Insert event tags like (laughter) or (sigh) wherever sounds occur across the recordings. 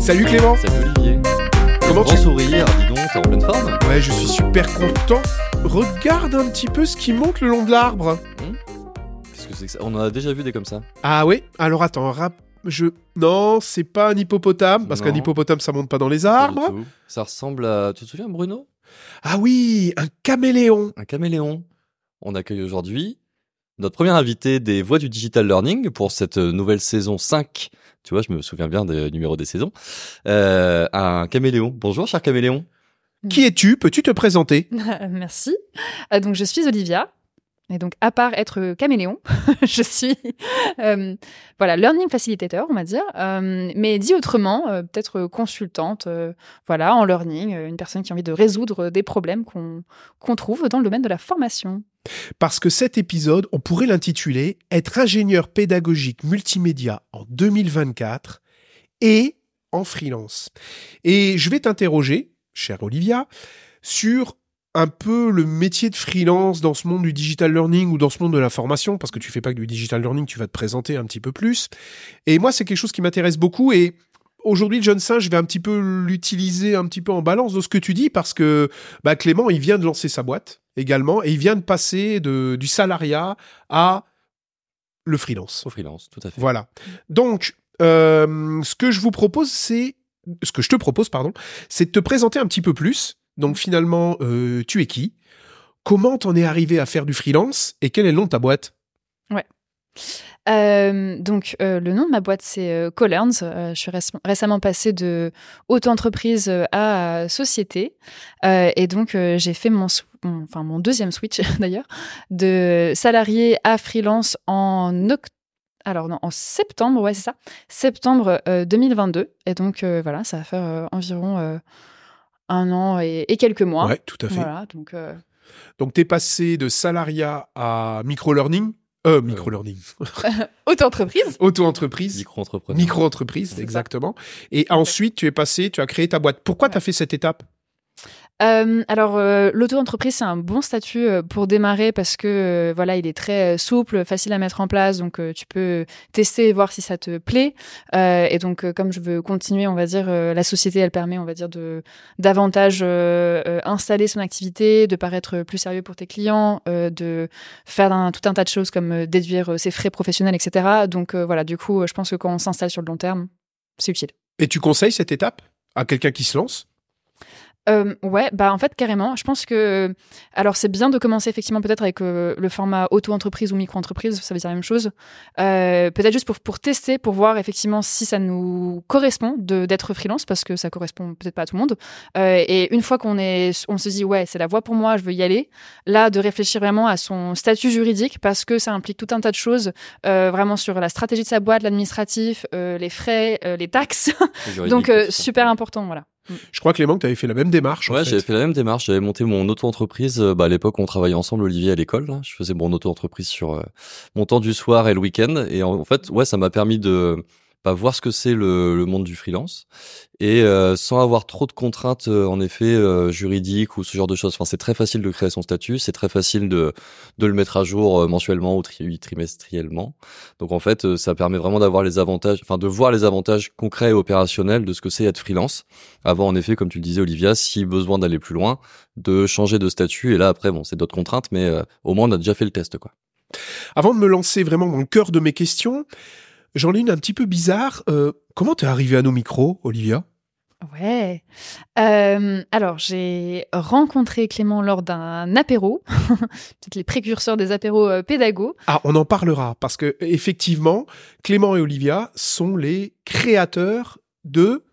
Salut Clément Salut Olivier. Comment Grand tu... sourire, dis donc, t'es en pleine forme Ouais, je suis super content. Regarde un petit peu ce qui monte le long de l'arbre. Qu'est-ce que c'est que ça? On en a déjà vu des comme ça. Ah oui Alors attends, rap... Je... Non, c'est pas un hippopotame, parce qu'un hippopotame, ça monte pas dans les Pas du arbres. tout. Ça ressemble à... Tu te souviens Bruno? Ah oui, un caméléon. Un caméléon. On accueille aujourd'hui notre premier invité des Voix du Digital Learning pour cette nouvelle saison 5. Tu vois, je me souviens bien des numéros des saisons. Euh, un caméléon. Bonjour, cher caméléon. Qui es-tu? Peux-tu te présenter? (laughs) Merci. Euh, donc, je suis Olivia. Et donc, à part être caméléon, (laughs) je suis euh, voilà learning facilitator, on va dire. Euh, mais dit autrement, euh, peut-être consultante, voilà, en learning, une personne qui a envie de résoudre des problèmes qu'on trouve dans le domaine de la formation. Parce que cet épisode, on pourrait l'intituler Être ingénieur pédagogique multimédia en 2024 et en freelance. Et je vais t'interroger, chère Olivia, sur un peu le métier de freelance dans ce monde du digital learning ou dans ce monde de la formation, parce que tu fais pas que du digital learning, tu vas te présenter un petit peu plus. Et moi, c'est quelque chose qui m'intéresse beaucoup et Aujourd'hui, Johnson, je vais un petit peu l'utiliser un petit peu en balance de ce que tu dis parce que bah, Clément, il vient de lancer sa boîte également et il vient de passer de, du salariat à le freelance. Au freelance, tout à fait. Voilà. Donc, euh, ce que je vous propose, c'est ce que je te propose, pardon, c'est de te présenter un petit peu plus. Donc, finalement, euh, tu es qui? Comment t'en es arrivé à faire du freelance et quel est le nom de ta boîte? Euh, donc, euh, le nom de ma boîte, c'est euh, Collerns. Euh, je suis réc- récemment passée de auto-entreprise à société. Et donc, j'ai fait mon, deuxième switch, (laughs) d'ailleurs, de salarié à freelance en oct- alors non, en septembre, ouais, c'est ça, septembre euh, 2022. Et donc, voilà, ça va faire environ un an et, et quelques mois. Ouais, tout à fait. Voilà, donc... euh, Donc, t'es passé de salariat à micro-learning euh, micro-learning. (laughs) auto-entreprise. Auto-entreprise. Micro-entreprise, ça. exactement. Et ensuite, tu es passé, tu as créé ta boîte. Pourquoi tu as fait cette étape? Euh, alors, euh, l'auto-entreprise, c'est un bon statut euh, pour démarrer parce que euh, voilà, il est très euh, souple, facile à mettre en place, donc tu peux tester et voir si ça te plaît. Et donc, comme je veux continuer, on va dire, la société, elle permet, on va dire, de davantage installer son activité, de paraître plus sérieux pour tes clients, de faire un- tout un tas de choses comme déduire ses frais professionnels, etc. Donc voilà, du coup, je pense que quand on s'installe sur le long terme, c'est utile. Et tu conseilles cette étape à quelqu'un qui se lance? Euh, ouais, bah en fait carrément. Je pense que alors c'est bien de commencer effectivement peut-être avec euh, le format auto-entreprise ou micro-entreprise, ça veut dire la même chose. Euh, peut-être juste pour pour tester, pour voir effectivement si ça nous correspond de d'être freelance parce que ça correspond peut-être pas à tout le monde. Euh, et une fois qu'on est, on se dit ouais c'est la voie pour moi, je veux y aller. Là de réfléchir vraiment à son statut juridique parce que ça implique tout un tas de choses euh, vraiment sur la stratégie de sa boîte, l'administratif, euh, les frais, euh, les taxes. Donc euh, super important voilà. Je crois, Clément, que tu avais fait la même démarche. en Ouais, fait. j'avais fait la même démarche. J'avais monté mon auto-entreprise. euh, Bah, à l'époque, on travaillait ensemble, Olivier, à l'école. là. Je faisais mon auto-entreprise sur euh, mon temps du soir et le week-end. Et en, en fait, ouais, ça m'a permis de bah, voir ce que c'est le, le monde du freelance et euh, sans avoir trop de contraintes, euh, en effet, euh, juridiques ou ce genre de choses. Enfin, c'est très facile de créer son statut. C'est très facile de de le mettre à jour euh, mensuellement ou tri- trimestriellement. Donc, en fait, euh, ça permet vraiment d'avoir les avantages, enfin, de voir les avantages concrets et opérationnels de ce que c'est être freelance avant en effet comme tu le disais Olivia si besoin d'aller plus loin de changer de statut et là après bon c'est d'autres contraintes mais euh, au moins on a déjà fait le test quoi Avant de me lancer vraiment dans le cœur de mes questions, j'en ai une un petit peu bizarre. Euh, comment t'es arrivé à nos micros, Olivia? Ouais. Euh, alors, j'ai rencontré Clément lors d'un apéro, (laughs) peut-être les précurseurs des apéros euh, pédago. Ah, on en parlera parce que effectivement, Clément et Olivia sont les créateurs de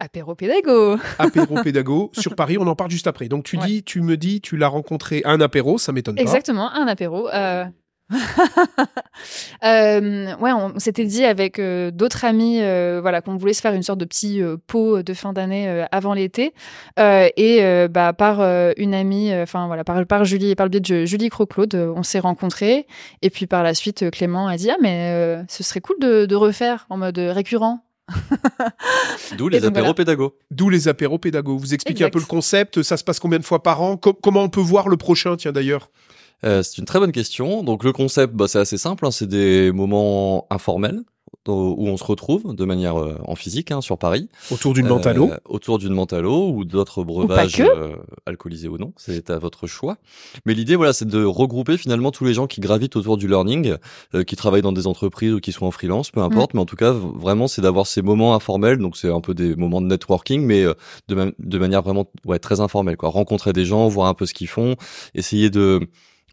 Apéro pédago. apéro (laughs) pédago sur Paris. On en parle juste après. Donc tu Ouais. dis, tu me dis, tu l'as rencontré à un apéro, ça m'étonne pas. Exactement, un apéro. Euh... (laughs) euh, ouais, on s'était dit avec euh, d'autres amis, euh, voilà, qu'on voulait se faire une sorte de petit euh, pot de fin d'année euh, avant l'été, Euh, et euh, bah par euh, une amie, euh, enfin voilà, par par Julie, par le biais de Ju- Julie Croclaude, euh, on s'est rencontrés, et puis par la suite, euh, Clément a dit ah mais euh, ce serait cool de, de refaire en mode récurrent. (laughs) d'où les apéros voilà. pédago D'où les apéros pédago. Vous expliquez un peu le concept. Ça se passe combien de fois par an? Co- Comment on peut voir le prochain, tiens d'ailleurs? Euh, c'est une très bonne question donc le concept bah, c'est assez simple hein, c'est des moments informels où on se retrouve de manière euh, en physique hein, sur Paris. Autour d'une mentalo. Euh, autour d'une mentalo ou d'autres breuvages euh, alcoolisés ou non, c'est à votre choix. Mais l'idée, voilà, c'est de regrouper finalement tous les gens qui gravitent autour du learning, qui travaillent dans des entreprises ou qui sont en freelance, peu importe. Mm. Mais en tout cas, vraiment, c'est d'avoir ces moments informels. Donc c'est un peu des moments de networking, mais de, de manière vraiment ouais, très informelle. Quoi. Rencontrer des gens, voir un peu ce qu'ils font, essayer de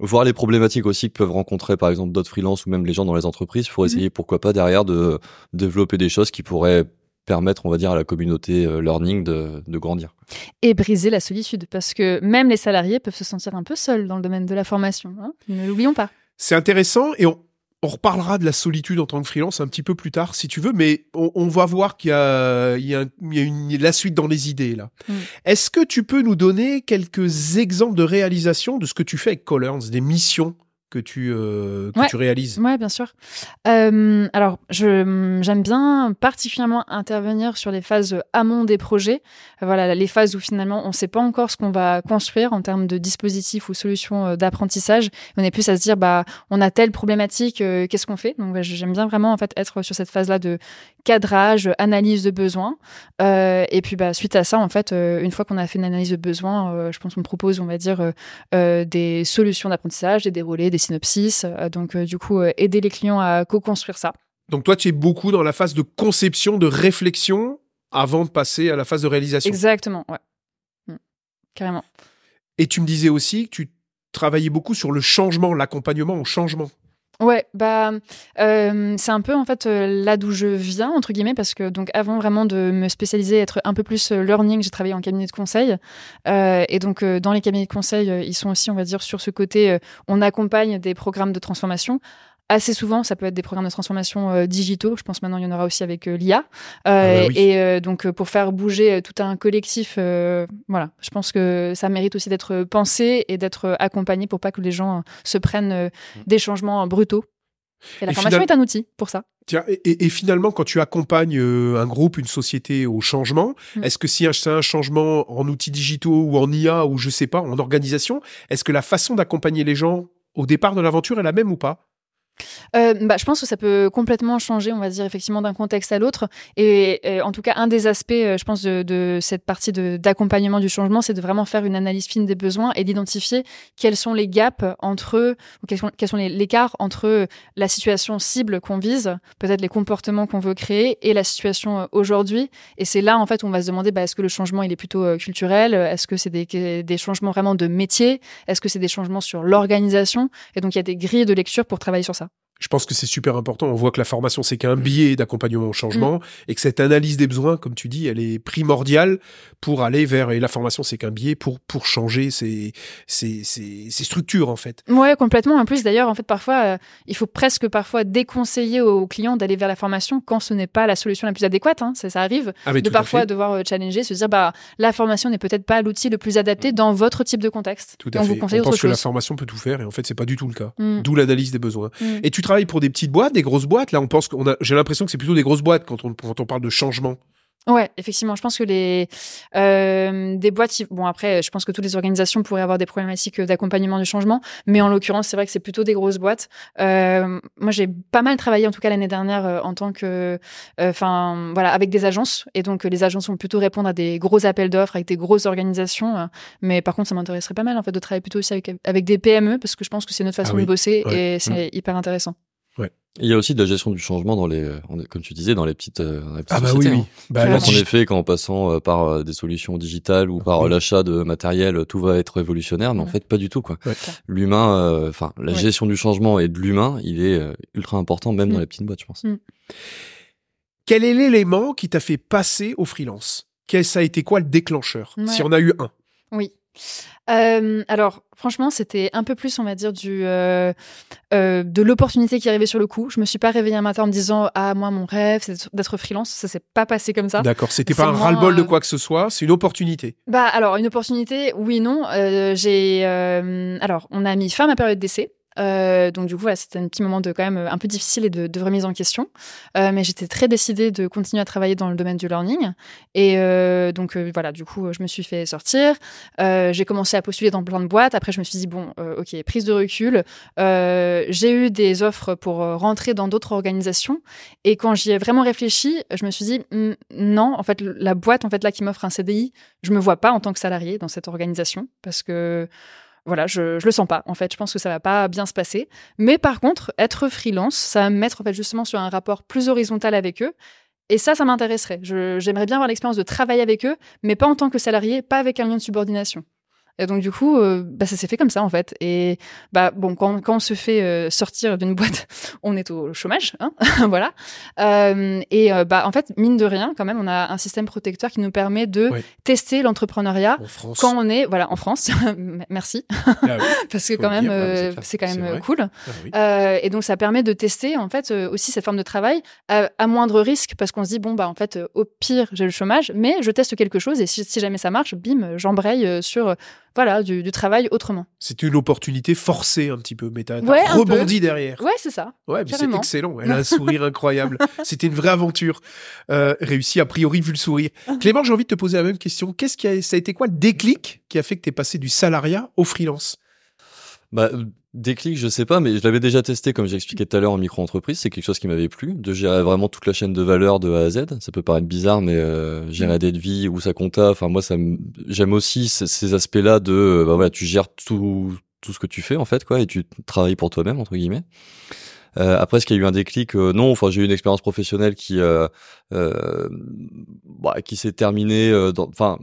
voir les problématiques aussi que peuvent rencontrer par exemple d'autres freelances ou même les gens dans les entreprises pour mhm. essayer pourquoi pas derrière de développer des choses qui pourraient permettre, on va dire, à la communauté euh, learning de, de, grandir. Et briser la solitude, parce que même les salariés peuvent se sentir un peu seuls dans le domaine de la formation. Hein ne l'oublions pas. C'est intéressant et on, on reparlera de la solitude en tant que freelance un petit peu plus tard, si tu veux, mais on, va voir qu'il y a, il y a, une, la suite dans les idées là. Mm. Est-ce que tu peux nous donner quelques exemples de réalisation de ce que tu fais avec Colors, des missions que tu, euh, que tu réalises. Oui, bien sûr. Euh, alors, j'aime bien particulièrement intervenir sur les phases amont des projets. Voilà, les phases où finalement on ne sait pas encore ce qu'on va construire en termes de dispositifs ou solutions euh, d'apprentissage. On est plus à se dire, bah, on a telle problématique, qu'est-ce qu'on fait? Donc, j'aime bien vraiment en fait être sur cette phase-là de cadrage, analyse de besoins. et puis, bah, suite à ça, en fait, une fois qu'on a fait une analyse de besoins, je pense qu'on propose, on va dire, des solutions d'apprentissage, des déroulés, des synopsis. Euh, donc, euh, du coup, euh, aider les clients à co-construire ça. Donc, toi, tu es beaucoup dans la phase de conception, de réflexion avant de passer à la phase de réalisation. Exactement, ouais. Mm. Carrément. Et tu me disais aussi que tu travaillais beaucoup sur le changement, l'accompagnement au changement. Ouais, bah euh, c'est un peu en fait euh, là d'où je viens entre guillemets parce que donc avant vraiment de me spécialiser, être un peu plus euh, learning, j'ai travaillé en cabinet de conseil. Et donc dans les cabinets de conseil, ils sont aussi on va dire sur ce côté, on accompagne des programmes de transformation assez souvent, ça peut être des programmes de transformation euh, digitaux. Je pense maintenant il y en aura aussi avec euh, l'IA. Euh, ah bah et donc pour faire bouger tout un collectif, voilà, je pense que ça mérite aussi d'être pensé et d'être accompagné pour pas que les gens se prennent mm. des changements brutaux. Et la formation est un outil pour ça. Tiens, et, finalement, quand tu accompagnes un groupe, une société au changement, mm. est-ce que si c'est un changement en outils digitaux ou en IA ou je sais pas, en organisation, est-ce que la façon d'accompagner les gens au départ de l'aventure est la même ou pas? Euh, bah, je pense que ça peut complètement changer, on va dire, effectivement, d'un contexte à l'autre. Et, en tout cas, un des aspects, euh, je pense, de, cette partie d'accompagnement du changement, c'est de vraiment faire une analyse fine des besoins et d'identifier quels sont les gaps entre, ou quels sont, quels sont les écarts entre la situation cible qu'on vise, peut-être les comportements qu'on veut créer, et la situation euh, aujourd'hui. Et c'est là, en fait, où on va se demander, bah, est-ce que le changement, il est plutôt culturel? Est-ce que c'est des, des changements vraiment de métier? Est-ce que c'est des changements sur l'organisation? Et donc, il y a des grilles de lecture pour travailler sur ça je pense que c'est super important. On voit que la formation, c'est qu'un biais d'accompagnement au changement mm. et que cette analyse des besoins, comme tu dis, elle est primordiale pour aller vers, et la formation, c'est qu'un biais pour, pour changer ces, ces, ces, structures, en fait. Ouais, complètement. En plus, d'ailleurs, en fait, parfois, euh, il faut presque parfois déconseiller aux clients d'aller vers la formation quand ce n'est pas la solution la plus adéquate. Hein. Ça, ça, arrive ah, de parfois devoir euh, challenger, se dire, bah, la formation n'est peut-être pas l'outil le plus adapté dans votre type de contexte. Tout à fait. Vous On pense que la formation peut tout faire et en fait, c'est pas du tout le cas. Mm. D'où l'analyse des besoins. Mm. Et tu pour des petites boîtes, des grosses boîtes. Là, on pense qu'on a. J'ai l'impression que c'est plutôt des grosses boîtes quand on, quand on parle de changement. Ouais, effectivement, je pense que les euh, des boîtes, bon après, je pense que toutes les organisations pourraient avoir des problématiques d'accompagnement du changement, mais en l'occurrence, c'est vrai que c'est plutôt des grosses boîtes. Euh, moi, j'ai pas mal travaillé, en tout cas l'année dernière, euh, en tant que, euh, enfin voilà, avec des agences, et donc les agences vont plutôt répondre à des gros appels d'offres avec des grosses organisations. mais par contre, ça m'intéresserait pas mal en fait de travailler plutôt aussi avec avec des PME parce que je pense que c'est notre façon ah de bosser et c'est mmh. hyper intéressant. Il y a aussi de la gestion du changement dans les, comme tu disais, dans les petites, euh, ah bah oui, oui. Hein. Bah, en effet, qu'en passant euh, par euh, des solutions digitales ou par l'achat de matériel, tout va être révolutionnaire, mais en fait pas du tout quoi. L'humain, enfin la gestion du changement et de l'humain, il est ultra important même dans mm. les petites boîtes, je pense. Mm. Quel est l'élément qui t'a fait passer au freelance? Quel ça a été quoi le déclencheur? Si on a eu un. Oui. Euh, alors, franchement, c'était un peu plus, on va dire, du euh, euh, de l'opportunité qui arrivait sur le coup. Je me suis pas réveillée un matin en me disant ah moi mon rêve c'est d'être freelance. Ça s'est pas passé comme ça. D'accord. C'était pas un ras-le-bol de quoi que ce soit. C'est une opportunité. Bah alors une opportunité, oui non. j'ai alors on a mis fin à ma période d'essai. Euh, donc du coup, c'était un petit moment de quand même un peu difficile et de, de remise en question. Euh, mais j'étais très décidée de continuer à travailler dans le domaine du learning. Et euh, donc voilà, du coup, je me suis fait sortir. J'ai commencé à postuler dans plein de boîtes. Après, je me suis dit bon, ok, prise de recul. j'ai eu des offres pour rentrer dans d'autres organisations. Et quand j'y ai vraiment réfléchi, je me suis dit mm, non, en fait, la boîte en fait là qui m'offre un CDI, je me vois pas en tant que salarié dans cette organisation parce que voilà, je, je le sens pas. En fait, je pense que ça va pas bien se passer. Mais par contre, être freelance, ça va me mettre justement sur un rapport plus horizontal avec eux. Et ça, ça m'intéresserait. J'aimerais bien avoir l'expérience de travailler avec eux, mais pas en tant que salarié, pas avec un lien de subordination. Et donc du coup, euh, bah, ça s'est fait comme ça en fait. Et bah bon, quand, quand on se fait euh, sortir d'une boîte, (laughs) on est au chômage, hein (laughs) voilà. Euh, et bah en fait, mine de rien, quand même, on a un système protecteur qui nous permet de tester l'entrepreneuriat quand on est voilà en France. (laughs) Merci Ah oui, parce que quand même ouais, c'est quand même cool. ah oui. Et donc ça permet de tester en fait aussi cette forme de travail à, à moindre risque parce qu'on se dit bon bah en fait au pire j'ai le chômage mais je teste quelque chose et si, si jamais ça marche bim j'embraye sur voilà du, du travail autrement. C'était une opportunité forcée un petit peu, mais t'as Ouais, rebondi derrière. Ouais c'est ça. Ouais, mais c'est excellent. Elle a un sourire incroyable. (laughs) C'était une vraie aventure. Euh, réussi a priori vu le sourire. Clément, j'ai envie de te poser la même question. Qu'est-ce qui a, ça a été quoi le déclic qui a fait que t'es passé du salariat au freelance? Bah, déclic, je sais pas, mais je l'avais déjà testé, comme j'ai expliqué tout à l'heure, en micro-entreprise. C'est quelque chose qui m'avait plu, de gérer vraiment toute la chaîne de valeur de A à Z. Ça peut paraître bizarre, mais euh, gérer des de vie ou sa compta, enfin, moi, ça me- j'aime aussi ces, aspects-là de, euh, bah voilà, tu gères tout, tout ce que tu fais, en fait, quoi, et tu travailles pour toi-même, entre guillemets. Euh, après, est-ce qu'il y a eu un déclic euh, Non. Enfin, j'ai eu une expérience professionnelle qui, euh, euh, bah, qui s'est terminée. Enfin,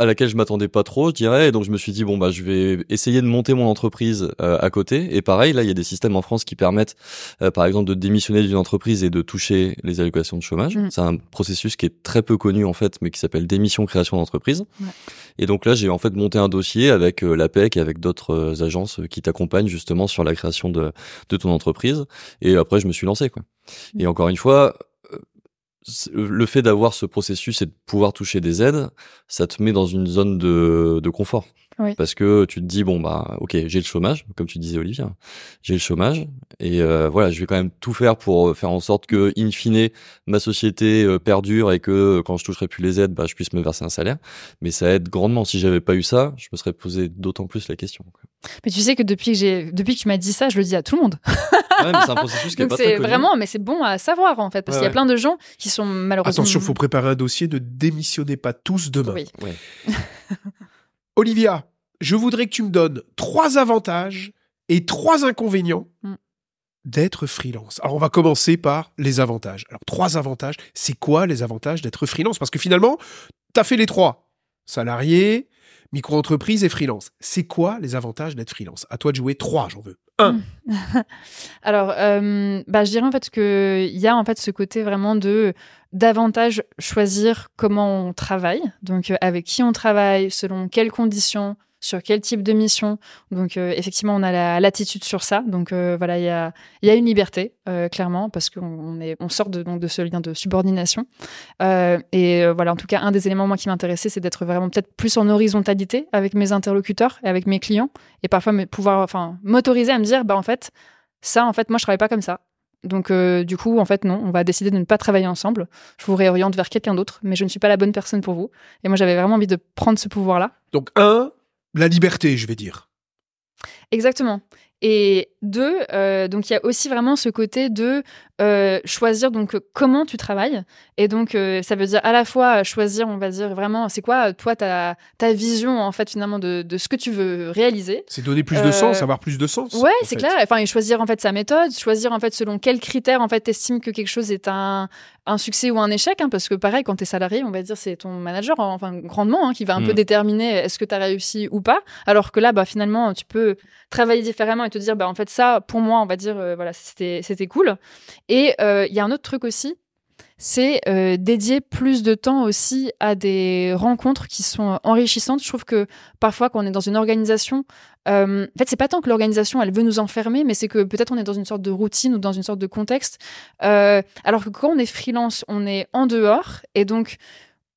à laquelle je m'attendais pas trop, je dirais. Et donc je me suis dit bon bah je vais essayer de monter mon entreprise euh, à côté. Et pareil, là il y a des systèmes en France qui permettent, euh, par exemple, de démissionner d'une entreprise et de toucher les allocations de chômage. Mhm. C'est un processus qui est très peu connu en fait, mais qui s'appelle démission création d'entreprise. Ouais. Et donc là j'ai en fait monté un dossier avec euh, l'APEC et avec d'autres euh, agences euh, qui t'accompagnent justement sur la création de de ton entreprise. Et après je me suis lancé quoi. Et encore une fois. Euh, Le fait d'avoir ce processus et de pouvoir toucher des aides, ça te met dans une zone de confort. Oui. Parce que tu te dis, bon, bah, ok, j'ai le chômage, comme tu disais, Olivia, j'ai le chômage, et euh, voilà, je vais quand même tout faire pour faire en sorte que, in fine, ma société euh, perdure et que euh, quand je toucherai plus les aides, bah, je puisse me verser un salaire. Mais ça aide grandement. Si j'avais pas eu ça, je me serais posé d'autant plus la question. Mais tu sais que depuis que j'ai depuis que tu m'as dit ça je le dis à tout le monde. Ouais, mais c'est un processus qui est Donc pas très c'est connu. vraiment mais c'est bon à savoir en fait parce Ouais, qu'il y a ouais. plein de gens qui sont malheureusement Attention, faut préparer un dossier. Ne démissionnez pas tous demain. Oui. Ouais. (laughs) Olivia, je voudrais que tu me donnes trois avantages et trois inconvénients Mm. d'être freelance. Alors, on va commencer par les avantages. Alors, trois avantages. C'est quoi les avantages d'être freelance? Parce que finalement, tu as fait les trois. Salarié, micro-entreprise et freelance. C'est quoi les avantages d'être freelance? À toi de jouer trois, j'en veux. Un. (laughs) Alors, euh, bah, je dirais en fait qu'il y a en fait ce côté vraiment de davantage choisir comment on travaille, donc euh, avec qui on travaille, selon quelles conditions, sur quel type de mission. Donc, euh, effectivement, on a la latitude sur ça. Donc, euh, voilà, il y a, une liberté, euh, clairement, parce qu'on on sort de, donc, de ce lien de subordination. Et voilà, en tout cas, un des éléments, moi, qui m'intéressait, c'est d'être vraiment peut-être plus en horizontalité avec mes interlocuteurs et avec mes clients. Et parfois, me pouvoir, enfin, m'autoriser à me dire, bah, en fait, ça, en fait, moi, je travaille pas comme ça. Donc, du coup, en fait, non, on va décider de ne pas travailler ensemble. Je vous réoriente vers quelqu'un d'autre, mais je ne suis pas la bonne personne pour vous. Et moi, j'avais vraiment envie de prendre ce pouvoir-là. Donc, un, la liberté, je vais dire. Exactement. Et deux, euh, donc il y a aussi vraiment ce côté de euh, choisir donc comment tu travailles. Et donc euh, ça veut dire à la fois choisir, on va dire vraiment, c'est quoi toi ta, ta vision en fait finalement de, de ce que tu veux réaliser. C'est donner plus de Euh, sens, avoir plus de sens. Ouais, c'est clair. Enfin, et choisir en fait sa méthode, choisir en fait selon quels critères en fait t'estimes que quelque chose est un, un succès ou un échec. hein, parce que pareil, quand t'es salarié, on va dire c'est ton manager, enfin grandement, hein, qui va un Mm. peu déterminer est-ce que t'as réussi ou pas. Alors que là, bah finalement, tu peux travailler différemment et te dire bah en fait ça, pour moi, on va dire euh, voilà c'était c'était cool. Et euh, il y a un autre truc aussi. C'est euh, dédier plus de temps aussi à des rencontres qui sont enrichissantes. Je trouve que parfois, quand on est dans une organisation, euh, en fait, c'est pas tant que l'organisation elle veut nous enfermer, mais c'est que peut-être on est dans une sorte de routine ou dans une sorte de contexte. Euh, alors que quand on est freelance, on est en dehors et donc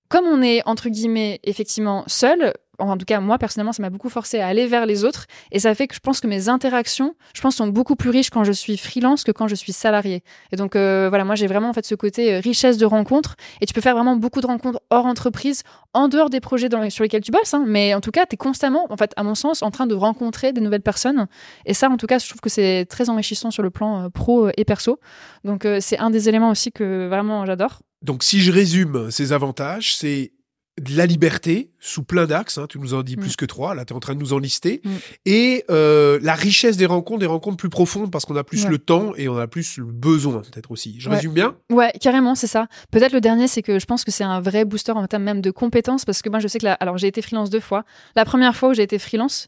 comme on est entre guillemets effectivement seul, en tout cas moi personnellement, ça m'a beaucoup forcé à aller vers les autres et ça fait que je pense que mes interactions, je pense, sont beaucoup plus riches quand je suis freelance que quand je suis salarié. Et donc euh, voilà, moi j'ai vraiment en fait ce côté euh, richesse de rencontres et tu peux faire vraiment beaucoup de rencontres hors entreprise, en dehors des projets sur lesquels tu bosses, hein, mais en tout cas, tu es constamment, en fait, à mon sens, en train de rencontrer des nouvelles personnes. Et ça, en tout cas, je trouve que c'est très enrichissant sur le plan pro et perso. Donc c'est un des éléments aussi que vraiment j'adore. Donc si je résume ces avantages, c'est de la liberté sous plein d'axes, hein, tu nous en dis plus mm. que trois, là tu es en train de nous en lister, mm. et euh, la richesse des rencontres, des rencontres plus profondes parce qu'on a plus le temps et on a plus le besoin peut-être aussi. Je résume bien? Ouais, carrément, c'est ça. Peut-être le dernier, c'est que je pense que c'est un vrai booster en termes même de compétences parce que moi je sais que là, alors j'ai été freelance deux fois. La première fois où j'ai été freelance,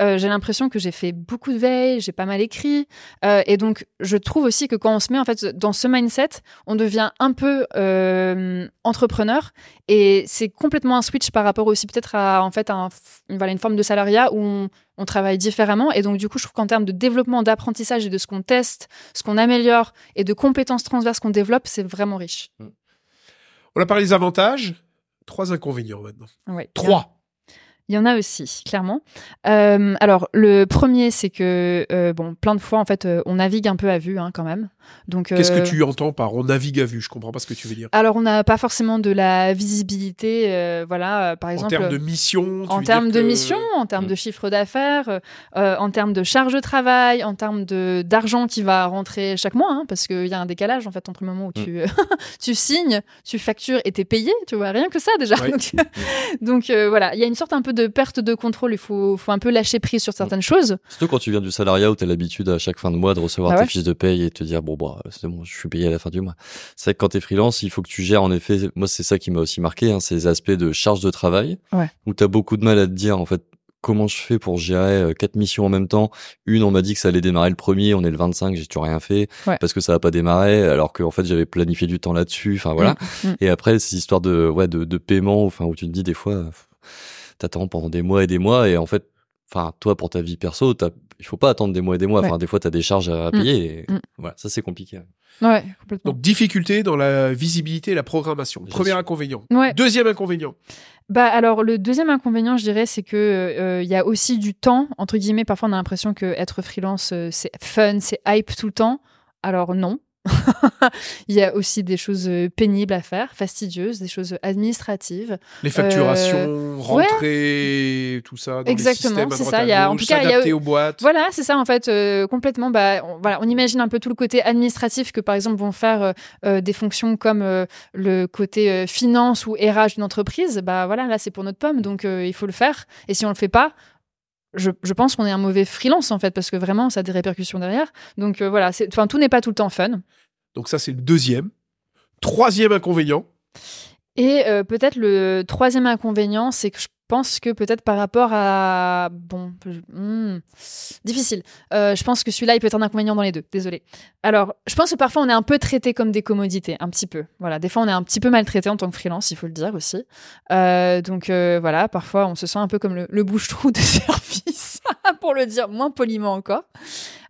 euh, j'ai l'impression que j'ai fait beaucoup de veille, j'ai pas mal écrit, euh, et donc je trouve aussi que quand on se met en fait dans ce mindset, on devient un peu euh, entrepreneur, et c'est complètement un switch par rapport aussi peut-être à en fait un, voilà, une forme de salariat où on, on travaille différemment, et donc du coup je trouve qu'en termes de développement, d'apprentissage et de ce qu'on teste, ce qu'on améliore et de compétences transverses qu'on développe, c'est vraiment riche. On a parlé des avantages, trois inconvénients maintenant. Ouais, trois. Il y en a aussi, clairement. Euh, alors, le premier, c'est que, euh, bon, plein de fois, en fait, euh, on navigue un peu à vue, hein, quand même. Donc, Qu'est-ce que tu entends par on navigue à vue? Je comprends pas ce que tu veux dire. Alors, on n'a pas forcément de la visibilité, voilà, par exemple. En termes de mission En termes de mission, en termes de chiffre d'affaires, en termes de charge de travail, en termes de, d'argent qui va rentrer chaque mois, hein, parce qu'il y a un décalage, en fait, entre le moment où tu, mm. (laughs) tu signes, tu factures et t'es payé, tu vois, rien que ça, déjà. (laughs) donc, donc voilà, il y a une sorte un peu de perte de contrôle. Il faut, faut un peu lâcher prise sur certaines choses. Surtout quand tu viens du salariat où tu as l'habitude à chaque fin de mois de recevoir ah tes fiches de paye et te dire bon bah c'est bon, je suis payé à la fin du mois. C'est vrai que quand tu es freelance, il faut que tu gères en effet. Moi c'est ça qui m'a aussi marqué, hein, ces aspects de charge de travail où tu as beaucoup de mal à te dire en fait comment je fais pour gérer euh, quatre missions en même temps Une, on m'a dit que ça allait démarrer le premier, on est le 25, j'ai toujours rien fait parce que ça va pas démarrer, alors qu'en fait j'avais planifié du temps là-dessus. Enfin voilà. Mm, mm. Et après ces histoires de ouais de, de paiement, enfin où tu te dis des fois t'attends pendant des mois et des mois et en fait, enfin, toi pour ta vie perso, il faut pas attendre des mois et des mois. Enfin, des fois, tu as des charges à mm. payer. Et, mm. Voilà, ça c'est compliqué. Ouais, complètement. Donc difficulté dans la visibilité et la programmation. Premier inconvénient. Deuxième inconvénient. Bah alors le deuxième inconvénient, je dirais, c'est que euh, il y a aussi du temps entre guillemets. Parfois, on a l'impression que être freelance, euh, c'est fun, c'est hype tout le temps. Alors non, (laughs) il y a aussi des choses euh, pénibles à faire, fastidieuses, des choses administratives. Les facturations, euh, rentrer, tout ça. Dans Exactement, c'est ça. Il y a, en tout cas, il y a aux boîtes. Voilà, c'est ça en fait. Euh, complètement. Bah, on, voilà, on imagine un peu tout le côté administratif que par exemple vont faire des fonctions comme le côté finance ou RH d'une entreprise. Bah voilà, là c'est pour notre pomme, donc il faut le faire. Et si on le fait pas, je, je, pense qu'on est un mauvais freelance en fait parce que vraiment ça a des répercussions derrière. Donc euh, voilà, enfin tout n'est pas tout le temps fun. Donc ça c'est le deuxième. Troisième inconvénient. Et euh, peut-être le troisième inconvénient, c'est que je pense que peut-être par rapport à bon hmm, difficile. Euh, je pense que celui-là il peut être un inconvénient dans les deux. Désolé alors je pense que parfois on est un peu traité comme des commodités un petit peu. Voilà des fois on est un petit peu maltraité en tant que freelance il faut le dire aussi. Euh, donc euh, voilà parfois on se sent un peu comme le, le bouche-trou de (laughs) service pour le dire moins poliment encore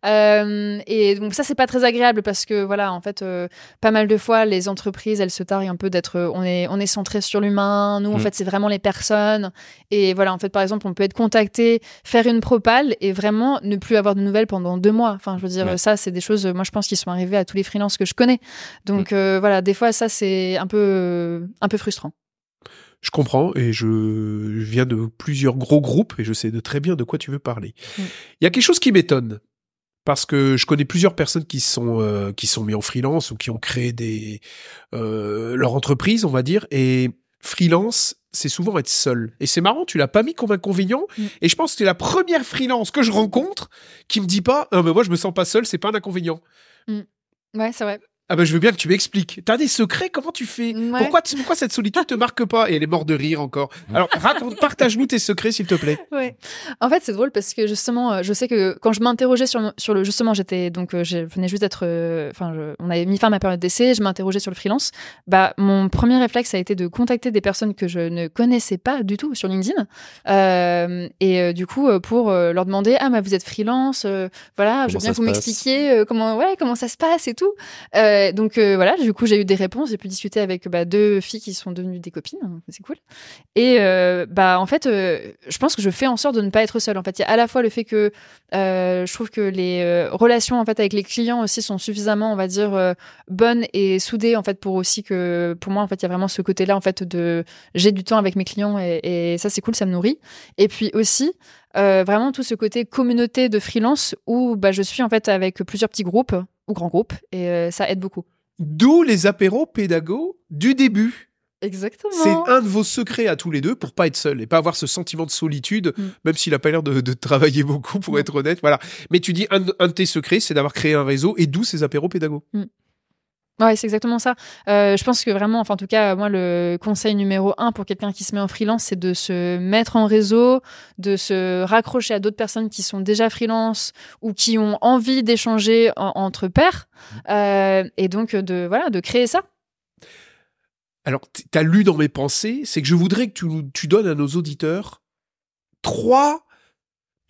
euh, et donc ça c'est pas très agréable parce que voilà en fait euh, pas mal de fois les entreprises elles se targuent un peu d'être euh, on est on est centré sur l'humain nous en mm. fait c'est vraiment les personnes et voilà en fait par exemple on peut être contacté faire une propale et vraiment ne plus avoir de nouvelles pendant deux mois enfin je veux dire ça c'est des choses moi je pense qui sont arrivées à tous les freelances que je connais donc mm. voilà des fois ça c'est un peu un peu frustrant je comprends et je viens de plusieurs gros groupes et je sais de très bien de quoi tu veux parler. Mm. Il y a quelque chose qui m'étonne parce que je connais plusieurs personnes qui sont euh, qui sont mis en freelance ou qui ont créé des euh, leur entreprise, on va dire, et freelance, c'est souvent être seul. Et c'est marrant, tu l'as pas mis comme inconvénient. Mm. Et je pense que c'est la première freelance que je rencontre qui me dit pas, mais moi je me sens pas seul, c'est pas un inconvénient. Mm. Ouais, c'est vrai. Ah ben je veux bien que tu m'expliques. T'as des secrets? Comment tu fais? Pourquoi, pourquoi cette solitude te marque pas? Et elle est morte de rire encore. Alors raconte, partage-nous tes secrets s'il te plaît. (laughs) Ouais. En fait c'est drôle parce que justement euh, je sais que quand je m'interrogeais sur sur le justement j'étais donc euh, je venais juste d'être euh, enfin on avait mis fin à ma période d'essai, je m'interrogeais sur le freelance. Bah mon premier réflexe a été de contacter des personnes que je ne connaissais pas du tout sur LinkedIn et du coup pour leur demander ah mais vous êtes freelance voilà je veux bien que vous m'expliquiez comment ouais comment ça se passe et tout Euh, donc euh, voilà, du coup j'ai eu des réponses, j'ai pu discuter avec bah, deux filles qui sont devenues des copines, donc c'est cool. Et euh, bah en fait, euh, je pense que je fais en sorte de ne pas être seule. En fait, il y a à la fois le fait que euh, je trouve que les euh, relations en fait avec les clients aussi sont suffisamment, on va dire, euh, bonnes et soudées en fait pour aussi que pour moi en fait il y a vraiment ce côté-là en fait de j'ai du temps avec mes clients et, ça c'est cool, ça me nourrit. Et puis aussi euh, vraiment tout ce côté communauté de freelance où bah, je suis en fait avec plusieurs petits groupes ou grands groupes et euh, ça aide beaucoup. D'où les apéros pédagogues du début. Exactement. C'est un de vos secrets à tous les deux pour pas être seul et pas avoir ce sentiment de solitude, Mm. même s'il a pas l'air de, de travailler beaucoup pour Non. être honnête. Voilà. Mais tu dis un, de- un de tes secrets, c'est d'avoir créé un réseau et d'où ces apéros pédagogues. Ouais, c'est exactement ça. Euh, je pense que vraiment, enfin en tout cas, moi le conseil numéro un pour quelqu'un qui se met en freelance, c'est de se mettre en réseau, de se raccrocher à d'autres personnes qui sont déjà freelance ou qui ont envie d'échanger en- entre pairs, euh, et donc de voilà, de créer ça. Alors, t- t'as lu dans mes pensées, c'est que je voudrais que tu, tu donnes à nos auditeurs trois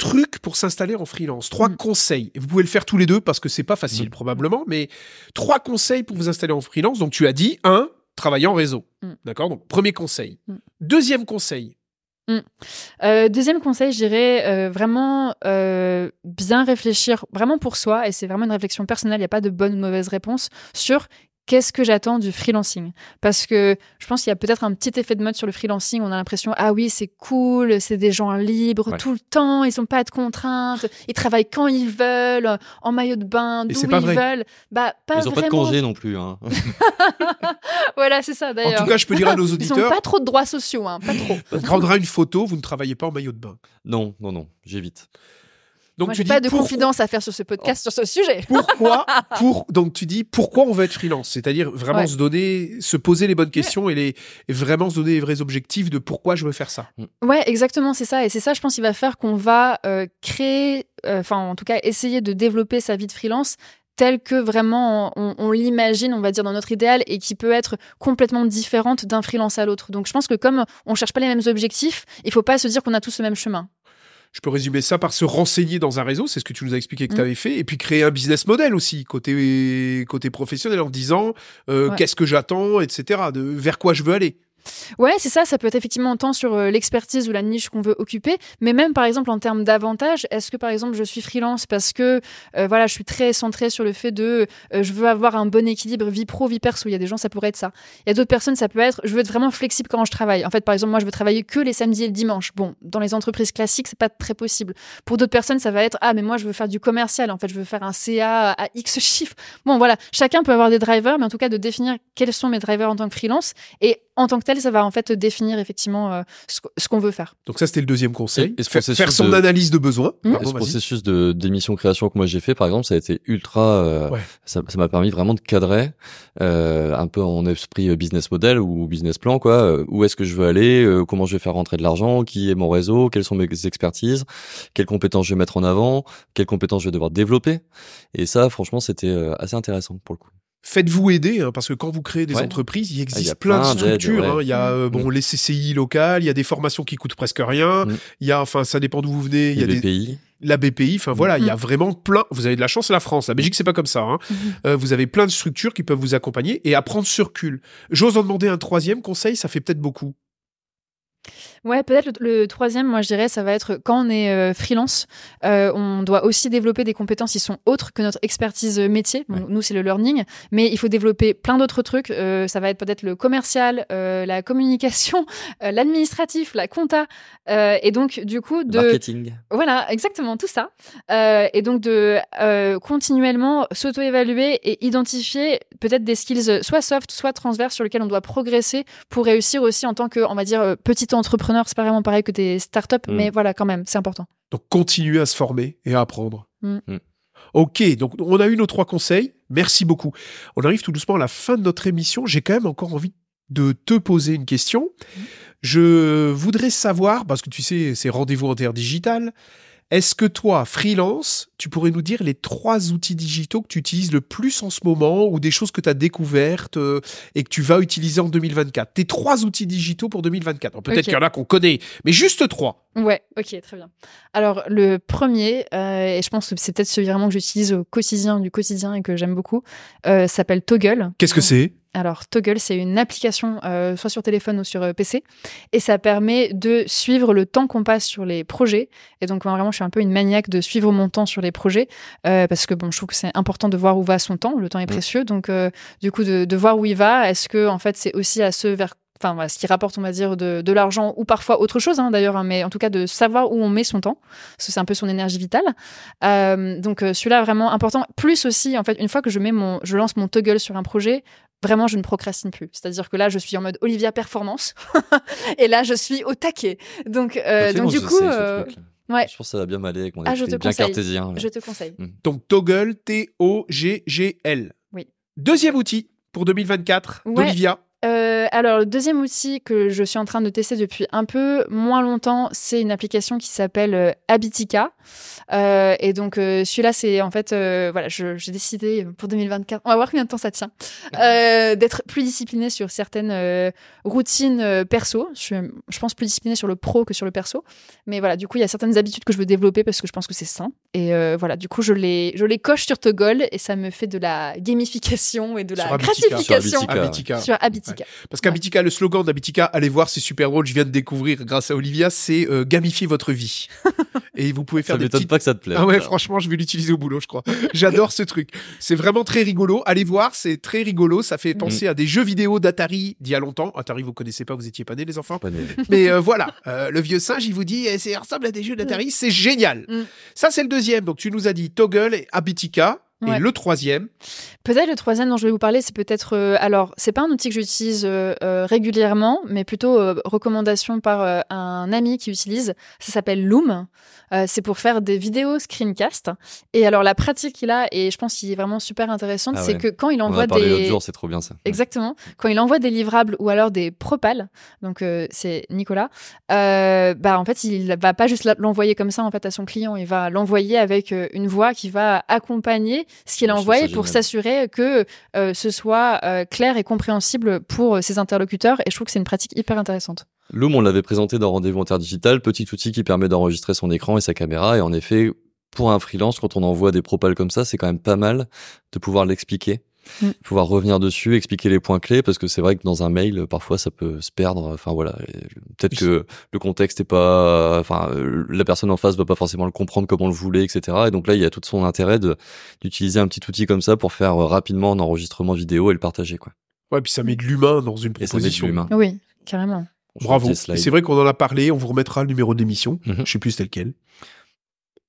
trucs pour s'installer en freelance, trois Mm. conseils. Et vous pouvez le faire tous les deux parce que c'est pas facile Mm. probablement, mais trois conseils pour vous installer en freelance. Donc, tu as dit un, travailler en réseau. Mm. D'accord? Donc, premier conseil. Deuxième conseil. Euh, deuxième conseil, je dirais euh, vraiment euh, bien réfléchir, vraiment pour soi, et c'est vraiment une réflexion personnelle, il n'y a pas de bonne ou de mauvaise réponse, sur qu'est-ce que j'attends du freelancing? Parce que je pense qu'il y a peut-être un petit effet de mode sur le freelancing, on a l'impression, ah oui, c'est cool, c'est des gens libres Ouais. tout le temps, ils n'ont pas de contraintes, ils travaillent quand ils veulent, en maillot de bain, d'où ils vrai. veulent. Bah, pas Ils ont pas de congé non plus. Hein. (laughs) (laughs) Voilà, c'est ça En d'ailleurs. tout cas, je peux dire à nos Ils n'ont auditeurs, pas trop de droits sociaux, hein, pas trop. (laughs) on prendra une photo, vous ne travaillez pas en maillot de bain. Non, non, non, j'évite. Donc, Moi, tu dis pas de pourquoi- confidence à faire sur ce podcast, sur ce sujet. (laughs) pourquoi pour donc tu dis pourquoi on veut être freelance? C'est-à-dire vraiment Ouais. se donner se poser les bonnes questions et les et vraiment se donner les vrais objectifs de pourquoi je veux faire ça Ouais, exactement, c'est ça. Et c'est ça, je pense, qui va faire qu'on va euh, créer, euh, enfin, en tout cas, essayer de développer sa vie de freelance telle que vraiment on, on l'imagine, on va dire, dans notre idéal et qui peut être complètement différente d'un freelance à l'autre. Donc, je pense que comme on cherche pas les mêmes objectifs, il faut pas se dire qu'on a tous le même chemin. Je peux résumer ça par se renseigner dans un réseau c'est ce que tu nous as expliqué que Mm. tu avais fait et puis créer un business model aussi côté côté professionnel en disant euh, Ouais. qu'est-ce que j'attends etc de vers quoi je veux aller Ouais, c'est ça. Ça peut être effectivement tant sur euh, l'expertise ou la niche qu'on veut occuper, mais même par exemple en termes d'avantages. Est-ce que par exemple je suis freelance parce que euh, voilà, je suis très centrée sur le fait de euh, je veux avoir un bon équilibre vie pro vie perso? Il y a des gens ça pourrait être ça. Il y a d'autres personnes ça peut être je veux être vraiment flexible quand je travaille. En fait, par exemple moi je veux travailler que les samedis et le dimanche. Bon, dans les entreprises classiques c'est pas très possible. Pour d'autres personnes ça va être ah mais moi je veux faire du commercial. En fait je veux faire un CA à X chiffres. Bon voilà, chacun peut avoir des drivers, mais en tout cas de définir quels sont mes drivers en tant que freelance et en tant que tel, ça va en fait définir effectivement euh, ce, qu- ce qu'on veut faire. donc ça c'était le deuxième conseil Et- et ce faire, son de- analyse de besoin Mm. Pardon, Et ce processus de d'émission création que moi j'ai fait, par exemple, ça a été ultra. euh, Ouais. Ça m'a permis vraiment de cadrer euh, un peu en esprit business model ou business plan, quoi. Où est-ce que je veux aller euh, Comment je vais faire rentrer de l'argent Qui est mon réseau Quelles sont mes expertises Quelles compétences je vais mettre en avant Quelles compétences je vais devoir développer Et ça, franchement, c'était euh, assez intéressant pour le coup. Faites-vous aider, hein, parce que quand vous créez des Ouais. entreprises, il existe Ah, a plein, de structures. ouais. hein. Il y a euh, bon les CCI locales, il y a des formations qui coûtent presque rien. Mm. Il y a, enfin, ça dépend d'où vous venez. Il y a Les des, BPI. la BPI. Enfin voilà, il y a Mm. vraiment plein. Vous avez de la chance, c'est la France. La Belgique, c'est pas comme ça. hein. Euh, vous avez plein de structures qui peuvent vous accompagner et apprendre sur recul. J'ose en demander un troisième conseil, ça fait peut-être beaucoup. Ouais, peut-être le, le troisième, moi je dirais, ça va être quand on est euh, freelance, euh, on doit aussi développer des compétences qui sont autres que notre expertise euh, métier. Bon, Ouais. Nous, c'est le learning, mais il faut développer plein d'autres trucs. Euh, ça va être peut-être le commercial, euh, la communication, euh, l'administratif, la compta, euh, et donc du coup de Marketing. Voilà, exactement, tout ça. Euh, et donc de euh, continuellement s'auto-évaluer et identifier peut-être des skills euh, soit soft, soit transverses sur lesquels on doit progresser pour réussir aussi en tant que, on va dire, euh, petit entrepreneur. C'est pas vraiment pareil que des startups, Mm. mais voilà, quand même, c'est important. Donc continuez à se former et à apprendre. Mm. Mm. Ok, donc on a eu nos trois conseils. Merci beaucoup. On arrive tout doucement à la fin de notre émission. J'ai quand même encore envie de te poser une question. Je voudrais savoir, parce que tu sais, c'est rendez-vous interdigital, Est-ce que toi, freelance, tu pourrais nous dire les trois outils digitaux que tu utilises le plus en ce moment ou des choses que tu as découvertes euh, et que tu vas utiliser en 2024 Tes trois outils digitaux pour 2024. Alors, Peut-être qu'il y en a qu'on connaît, mais juste trois. Ouais, ok, très bien. Alors, le premier, euh, et je pense que c'est peut-être celui vraiment que j'utilise au quotidien, du quotidien et que j'aime beaucoup, euh, s'appelle Toggle. Qu'est-ce que c'est? Alors, Toggle, c'est une application, euh, soit sur téléphone ou sur euh, PC, et ça permet de suivre le temps qu'on passe sur les projets. Et donc, moi, vraiment, je suis un peu une maniaque de suivre mon temps sur les projets, euh, parce que bon, je trouve que c'est important de voir où va son temps. Le temps est précieux, donc du coup, de, de voir où il va. Est-ce que, en fait, c'est aussi à ce vers Enfin, voilà, ce qui rapporte, on va dire, de, de l'argent ou parfois autre chose, hein, d'ailleurs, hein, mais en tout cas de savoir où on met son temps, parce que c'est un peu son énergie vitale. Euh, donc celui-là vraiment important. Plus aussi, en fait, une fois que je mets mon, je lance mon toggle sur un projet, vraiment je ne procrastine plus. C'est-à-dire que là, je suis en mode Olivia Performance, (laughs) et là, je suis au taquet. Donc, euh, Parfait, donc du coup, euh, ouais. Je pense que ça va bien m'aller avec mon Ah, je esprit te bien conseille. cartésien. là. je te conseille. Donc Toggle, T-O-G-G-L. Oui. Deuxième outil pour 2024 Ouais. d'Olivia. Alors, le deuxième outil que je suis en train de tester depuis un peu moins longtemps, c'est une application qui s'appelle euh, Habitica. Euh, et donc, euh, celui-là, c'est en fait, euh, voilà, j'ai décidé pour 2024, on va voir combien de temps ça tient, euh, d'être plus discipliné sur certaines euh, routines euh, perso. Je suis, je pense, plus discipliné sur le pro que sur le perso. Mais voilà, du coup, il y a certaines habitudes que je veux développer parce que je pense que c'est sain. Et euh, voilà, du coup, je les, je les coche sur Toggle et ça me fait de la gamification et de la Sur Habitica. gratification Sur Habitica. Sur Habitica. Parce qu'Habitica, le slogan d'Habitica, allez voir, c'est super drôle, je viens de découvrir grâce à Olivia, c'est euh, gamifier votre vie. (laughs) Et vous pouvez faire Ça des m'étonne petites... pas que ça te plaise. Ah ouais, franchement, je vais l'utiliser au boulot, je crois. J'adore ce truc. C'est vraiment très rigolo. Allez voir, c'est très rigolo. Ça Mm. fait penser à des jeux vidéo d'Atari d'il y a longtemps. Atari, vous connaissez pas, vous étiez pas nés, les enfants. Pas né. (laughs) Mais euh, voilà, euh, le vieux singe, il vous dit, eh, c'est ressemble à des jeux d'Atari, c'est génial. Mm. Ça, c'est le deuxième. Donc, tu nous as dit Toggle et Et le troisième, Peut-être le troisième dont je vais vous parler, c'est peut-être. euh, alors, c'est pas un outil que j'utilise euh, euh, régulièrement, mais plutôt euh, recommandation par euh, un ami qui utilise. Ça s'appelle Loom. Euh, c'est pour faire des vidéos screencast. Et alors, la pratique qu'il a, et je pense qu'il est vraiment super intéressante, Ah c'est ouais. que quand il On en envoie a parlé l'autre des. jour, c'est trop bien ça. Exactement. Quand il envoie des livrables ou alors des propals, donc euh, c'est Nicolas, euh, bah en fait il va pas juste l'envoyer comme ça en fait à son client, il va l'envoyer avec une voix qui va accompagner ce qu'il a envoyé pour s'assurer que euh, ce soit euh, clair et compréhensible pour euh, ses interlocuteurs. Et je trouve que c'est une pratique hyper intéressante. Loom, on l'avait présenté dans Rendez-vous Terre Digital, petit outil qui permet d'enregistrer son écran et sa caméra. Et en effet, pour un freelance, quand on envoie des propals comme ça, c'est quand même pas mal de pouvoir l'expliquer, Mm. pouvoir revenir dessus, expliquer les points clés, parce que c'est vrai que dans un mail, parfois, ça peut se perdre. Enfin voilà, peut-être que le contexte est pas, enfin, euh, la personne en face va pas forcément le comprendre comme on le voulait, etc. Et donc là, il y a tout son intérêt d'utiliser un petit outil comme ça pour faire euh, rapidement un enregistrement vidéo et le partager, quoi. ouais, puis ça met de l'humain dans une Et ça met de proposition. l'humain. Oui, carrément. Bravo. C'est vrai qu'on en a parlé, on vous remettra le numéro d'émission. Mhm. Je sais plus c'était lequel.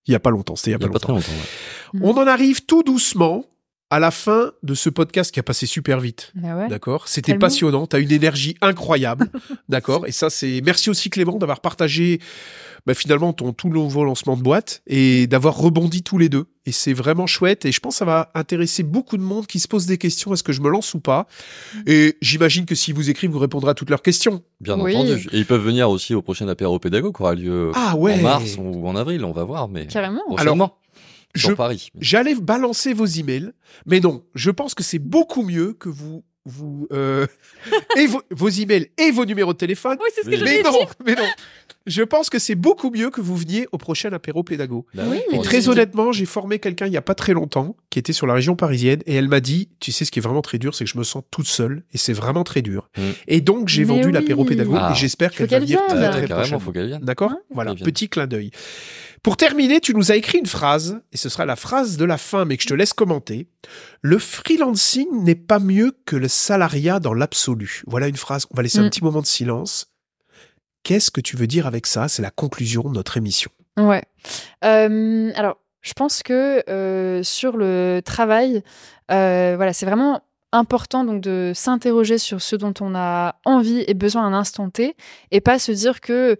Il y a pas longtemps, c'était il y a Il y pas a pas très longtemps. longtemps. ouais. On en arrive tout doucement à la fin de ce podcast qui a passé super vite. Bah ouais. D'accord? C'était passionnant, tu as une énergie (laughs) incroyable. D'accord? Et ça c'est merci aussi Clément d'avoir partagé bah, finalement ton tout nouveau lancement de boîte et d'avoir rebondi tous les deux. Et c'est vraiment chouette et je pense que ça va intéresser beaucoup de monde qui se pose des questions est-ce que je me lance ou pas? Et j'imagine que si vous écrivez vous répondrez à toutes leurs questions. Bien Oui. entendu. Et ils peuvent venir aussi au prochain apéro pédago qui aura lieu Ah ouais en mars ou en avril, on va voir, mais Carrément. prochainement. Sur je- Paris. J'allais balancer vos emails, mais non, je pense que c'est beaucoup mieux que vous vous euh, (laughs) et vos, vos emails et vos numéros de téléphone. Oui, c'est ce que Mais je non, dire. mais non. Je pense que c'est beaucoup mieux que vous veniez au prochain apéro pédago. Bah Oui. Et très honnêtement, j'ai formé quelqu'un il y a pas très longtemps qui était sur la région parisienne et elle m'a dit, tu sais ce qui est vraiment très dur, c'est que je me sens toute seule et c'est vraiment très dur. Mm. Et donc j'ai vendu oui. l'apéro pédago Ah. et j'espère Faut qu'elle va qu'elle venir vienne. très, Ah, très carrément, prochainement. faut qu'elle vienne. D'accord? Hein Voilà, petit clin d'œil. Pour terminer, tu nous as écrit une phrase, et ce sera la phrase de la fin, mais que je te laisse commenter. Le freelancing n'est pas mieux que le salariat dans l'absolu. Voilà une phrase, on va laisser un Mm. petit moment de silence. Qu'est-ce que tu veux dire avec ça? C'est la conclusion de notre émission. Ouais. Euh, alors, je pense que euh, sur le travail, euh, voilà, c'est vraiment important donc de s'interroger sur ce dont on a envie et besoin à un instant T, et pas se dire que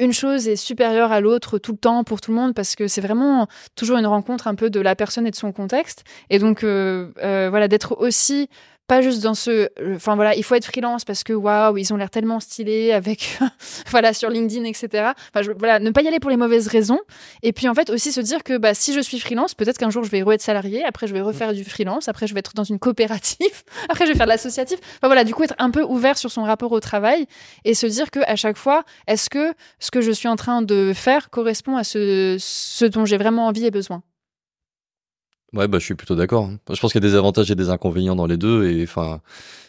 une chose est supérieure à l'autre tout le temps pour tout le monde parce que c'est vraiment toujours une rencontre un peu de la personne et de son contexte. Et donc euh, euh, voilà d'être aussi pas juste dans ce, enfin voilà, il faut être freelance parce que waouh, ils ont l'air tellement stylés avec, (laughs) voilà, sur LinkedIn, etc. Enfin voilà, ne pas y aller pour les mauvaises raisons. Et puis en fait aussi se dire que bah si je suis freelance, peut-être qu'un jour je vais re-être salarié, après je vais refaire du freelance, après je vais être dans une coopérative, (laughs) après je vais faire de l'associatif. Enfin voilà, du coup être un peu ouvert sur son rapport au travail et se dire que à chaque fois, est-ce que ce que je suis en train de faire correspond à ce, ce dont j'ai vraiment envie et besoin? Ouais, bah, je suis plutôt d'accord. Je pense qu'il y a des avantages et des inconvénients dans les deux. Et enfin,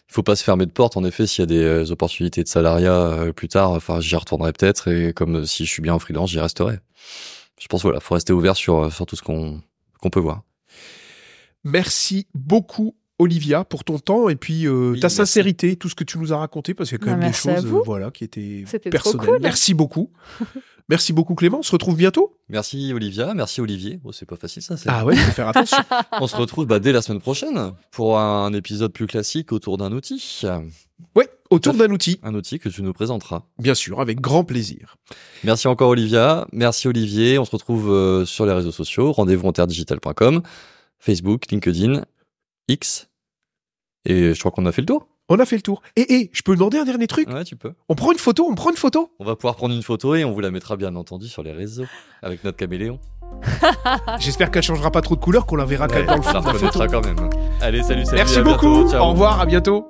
il faut pas se fermer de porte. En effet, s'il y a des euh, opportunités de salariat euh, plus tard, enfin, j'y retournerai peut-être. Et comme euh, si je suis bien en freelance, j'y resterai. Je pense voilà, faut rester ouvert sur, sur tout ce qu'on qu'on peut voir. Merci beaucoup. Olivia, pour ton temps et puis euh, Oui, ta merci. sincérité, tout ce que tu nous as raconté, parce qu'il y a quand Bah, même des choses euh, voilà, qui étaient personnelles. cool. Merci beaucoup. (laughs) merci beaucoup Clément, on se retrouve bientôt. Merci Olivia, merci Olivier. Bon, c'est pas facile ça. c'est- Ah ouais, faut faire attention. (laughs) On se retrouve bah, dès la semaine prochaine pour un épisode plus classique autour d'un outil. ouais, autour d'un outil, Un outil que tu nous présenteras. bien sûr, avec grand plaisir. Merci encore Olivia, merci Olivier. On se retrouve euh, sur les réseaux sociaux, rendez-vous en terredigital.com, Facebook, LinkedIn, X. Et je crois qu'on a fait le tour. On a fait le tour. Et, et je peux demander un dernier truc Ouais, tu peux. On prend une photo, on prend une photo On va pouvoir prendre une photo et on vous la mettra bien entendu sur les réseaux avec notre caméléon. (laughs) J'espère qu'elle changera pas trop de couleur, qu'on la verra quand même dans le on la fond reconnaîtra quand même. Allez, salut, salut. Merci à bientôt, beaucoup. ciao. Au revoir, à bientôt.